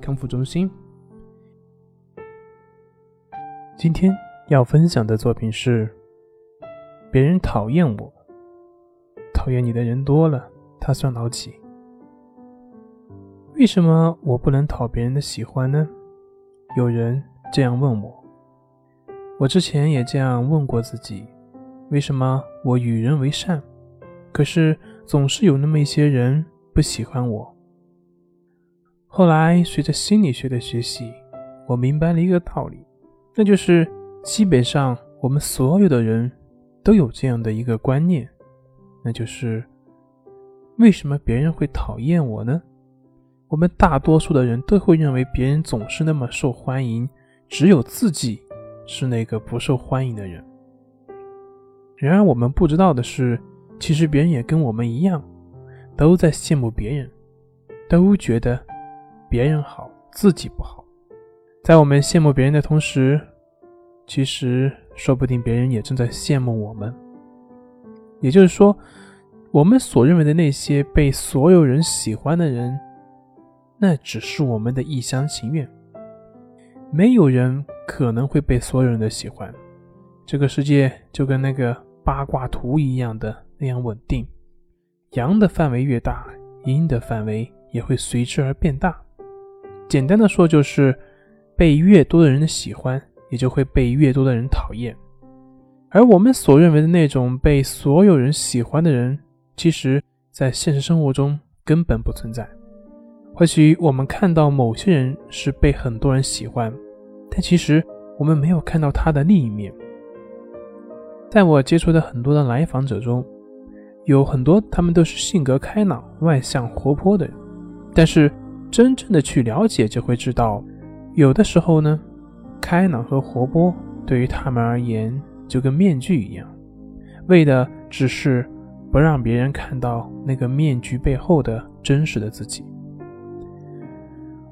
康复中心。今天要分享的作品是：别人讨厌我，讨厌你的人多了，他算老几？为什么我不能讨别人的喜欢呢？有人这样问我，我之前也这样问过自己：为什么我与人为善，可是总是有那么一些人不喜欢我？后来，随着心理学的学习，我明白了一个道理，那就是基本上我们所有的人都有这样的一个观念，那就是为什么别人会讨厌我呢？我们大多数的人都会认为别人总是那么受欢迎，只有自己是那个不受欢迎的人。然而，我们不知道的是，其实别人也跟我们一样，都在羡慕别人，都觉得。别人好，自己不好。在我们羡慕别人的同时，其实说不定别人也正在羡慕我们。也就是说，我们所认为的那些被所有人喜欢的人，那只是我们的一厢情愿。没有人可能会被所有人的喜欢。这个世界就跟那个八卦图一样的那样稳定，阳的范围越大，阴的范围也会随之而变大。简单的说，就是被越多的人喜欢，也就会被越多的人讨厌。而我们所认为的那种被所有人喜欢的人，其实，在现实生活中根本不存在。或许我们看到某些人是被很多人喜欢，但其实我们没有看到他的另一面。在我接触的很多的来访者中，有很多他们都是性格开朗、外向、活泼的人，但是。真正的去了解，就会知道，有的时候呢，开朗和活泼对于他们而言就跟面具一样，为的只是不让别人看到那个面具背后的真实的自己。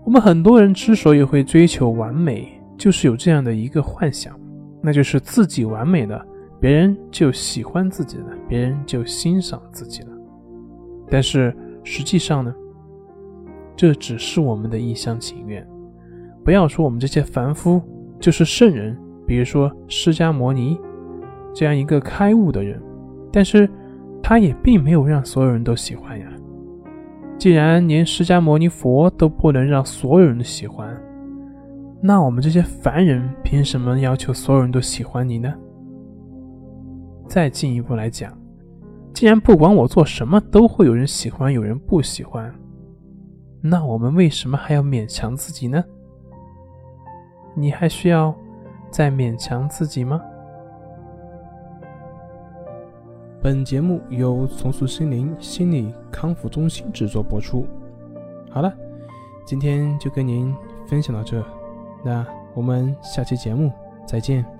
我们很多人之所以会追求完美，就是有这样的一个幻想，那就是自己完美了，别人就喜欢自己了，别人就欣赏自己了。但是实际上呢？这只是我们的一厢情愿，不要说我们这些凡夫就是圣人，比如说释迦牟尼这样一个开悟的人，但是他也并没有让所有人都喜欢呀。既然连释迦牟尼佛都不能让所有人都喜欢，那我们这些凡人凭什么要求所有人都喜欢你呢？再进一步来讲，既然不管我做什么都会有人喜欢，有人不喜欢。那我们为什么还要勉强自己呢？你还需要再勉强自己吗？本节目由重塑心灵心理康复中心制作播出。好了，今天就跟您分享到这，那我们下期节目再见。